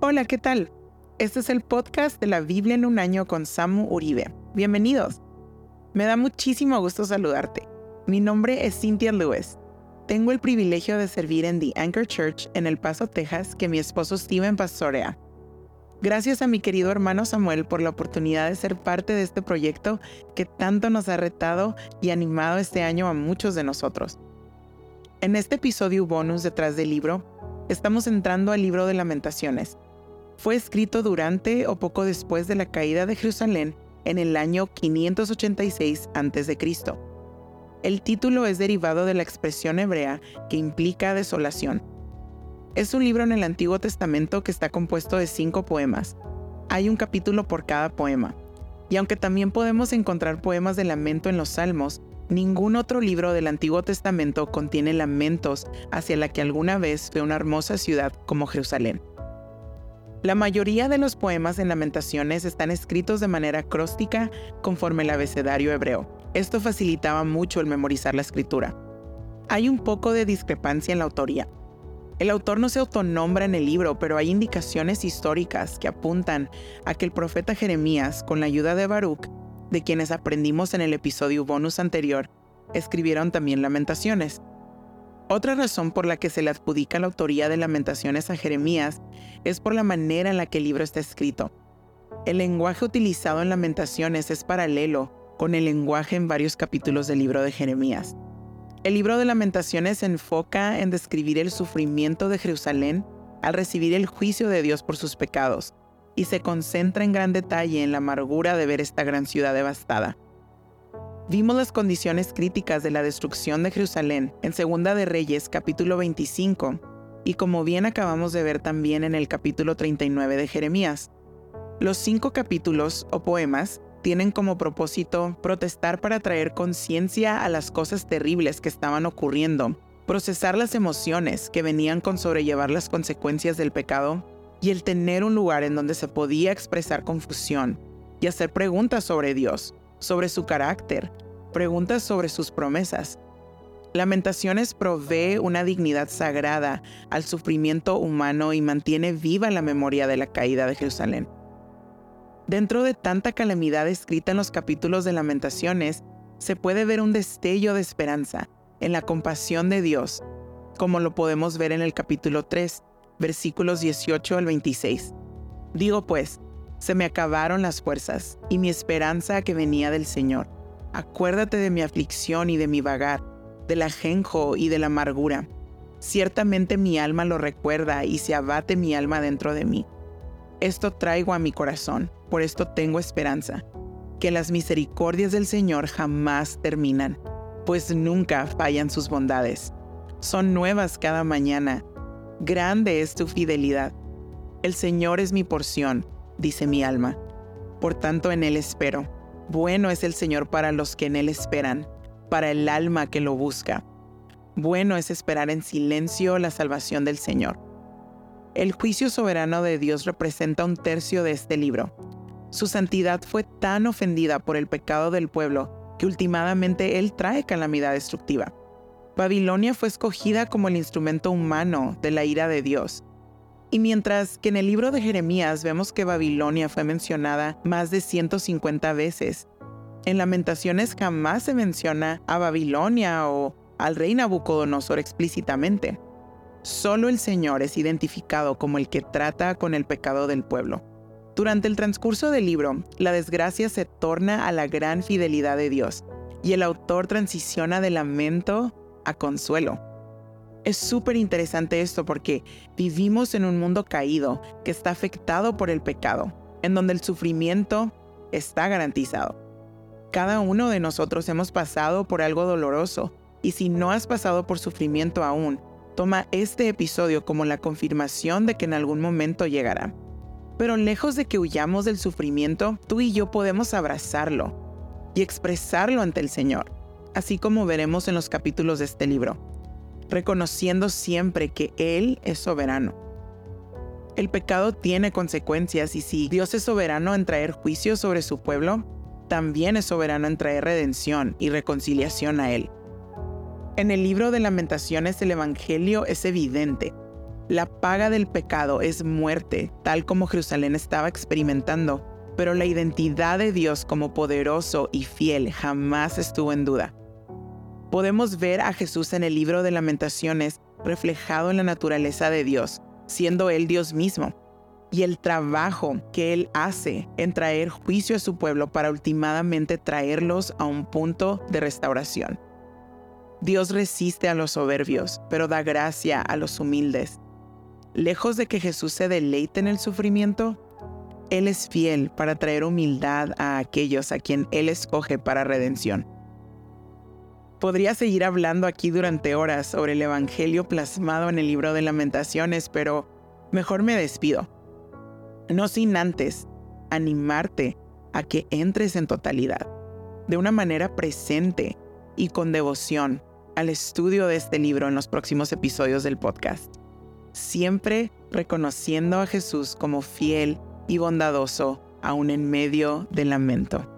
Hola, ¿qué tal? Este es el podcast de la Biblia en un año con Samu Uribe. Bienvenidos. Me da muchísimo gusto saludarte. Mi nombre es Cynthia Lewis. Tengo el privilegio de servir en The Anchor Church en El Paso, Texas, que mi esposo Steven pastorea. Gracias a mi querido hermano Samuel por la oportunidad de ser parte de este proyecto que tanto nos ha retado y animado este año a muchos de nosotros. En este episodio bonus detrás del libro, estamos entrando al libro de lamentaciones, fue escrito durante o poco después de la caída de Jerusalén en el año 586 a.C. El título es derivado de la expresión hebrea que implica desolación. Es un libro en el Antiguo Testamento que está compuesto de cinco poemas. Hay un capítulo por cada poema. Y aunque también podemos encontrar poemas de lamento en los Salmos, ningún otro libro del Antiguo Testamento contiene lamentos hacia la que alguna vez fue una hermosa ciudad como Jerusalén. La mayoría de los poemas en Lamentaciones están escritos de manera acróstica conforme el abecedario hebreo. Esto facilitaba mucho el memorizar la escritura. Hay un poco de discrepancia en la autoría. El autor no se autonombra en el libro, pero hay indicaciones históricas que apuntan a que el profeta Jeremías, con la ayuda de Baruch, de quienes aprendimos en el episodio bonus anterior, escribieron también lamentaciones. Otra razón por la que se le adjudica la autoría de Lamentaciones a Jeremías es por la manera en la que el libro está escrito. El lenguaje utilizado en Lamentaciones es paralelo con el lenguaje en varios capítulos del libro de Jeremías. El libro de Lamentaciones se enfoca en describir el sufrimiento de Jerusalén al recibir el juicio de Dios por sus pecados, y se concentra en gran detalle en la amargura de ver esta gran ciudad devastada. Vimos las condiciones críticas de la destrucción de Jerusalén en Segunda de Reyes capítulo 25 y como bien acabamos de ver también en el capítulo 39 de Jeremías. Los cinco capítulos o poemas tienen como propósito protestar para traer conciencia a las cosas terribles que estaban ocurriendo, procesar las emociones que venían con sobrellevar las consecuencias del pecado y el tener un lugar en donde se podía expresar confusión y hacer preguntas sobre Dios, sobre su carácter, preguntas sobre sus promesas. Lamentaciones provee una dignidad sagrada al sufrimiento humano y mantiene viva la memoria de la caída de Jerusalén. Dentro de tanta calamidad escrita en los capítulos de Lamentaciones, se puede ver un destello de esperanza en la compasión de Dios, como lo podemos ver en el capítulo 3, versículos 18 al 26. Digo pues, se me acabaron las fuerzas y mi esperanza que venía del Señor. Acuérdate de mi aflicción y de mi vagar, del ajenjo y de la amargura. Ciertamente mi alma lo recuerda y se abate mi alma dentro de mí. Esto traigo a mi corazón, por esto tengo esperanza, que las misericordias del Señor jamás terminan, pues nunca fallan sus bondades. Son nuevas cada mañana. Grande es tu fidelidad. El Señor es mi porción dice mi alma. Por tanto en Él espero. Bueno es el Señor para los que en Él esperan, para el alma que lo busca. Bueno es esperar en silencio la salvación del Señor. El juicio soberano de Dios representa un tercio de este libro. Su santidad fue tan ofendida por el pecado del pueblo que últimamente Él trae calamidad destructiva. Babilonia fue escogida como el instrumento humano de la ira de Dios, y mientras que en el libro de Jeremías vemos que Babilonia fue mencionada más de 150 veces, en Lamentaciones jamás se menciona a Babilonia o al rey Nabucodonosor explícitamente. Solo el Señor es identificado como el que trata con el pecado del pueblo. Durante el transcurso del libro, la desgracia se torna a la gran fidelidad de Dios y el autor transiciona de lamento a consuelo. Es súper interesante esto porque vivimos en un mundo caído que está afectado por el pecado, en donde el sufrimiento está garantizado. Cada uno de nosotros hemos pasado por algo doloroso y si no has pasado por sufrimiento aún, toma este episodio como la confirmación de que en algún momento llegará. Pero lejos de que huyamos del sufrimiento, tú y yo podemos abrazarlo y expresarlo ante el Señor, así como veremos en los capítulos de este libro reconociendo siempre que Él es soberano. El pecado tiene consecuencias y si Dios es soberano en traer juicio sobre su pueblo, también es soberano en traer redención y reconciliación a Él. En el libro de lamentaciones el Evangelio es evidente. La paga del pecado es muerte, tal como Jerusalén estaba experimentando, pero la identidad de Dios como poderoso y fiel jamás estuvo en duda. Podemos ver a Jesús en el libro de lamentaciones reflejado en la naturaleza de Dios, siendo Él Dios mismo, y el trabajo que Él hace en traer juicio a su pueblo para ultimadamente traerlos a un punto de restauración. Dios resiste a los soberbios, pero da gracia a los humildes. Lejos de que Jesús se deleite en el sufrimiento, Él es fiel para traer humildad a aquellos a quien Él escoge para redención. Podría seguir hablando aquí durante horas sobre el Evangelio plasmado en el libro de lamentaciones, pero mejor me despido. No sin antes animarte a que entres en totalidad, de una manera presente y con devoción al estudio de este libro en los próximos episodios del podcast siempre reconociendo a Jesús como fiel y bondadoso aún en medio del lamento.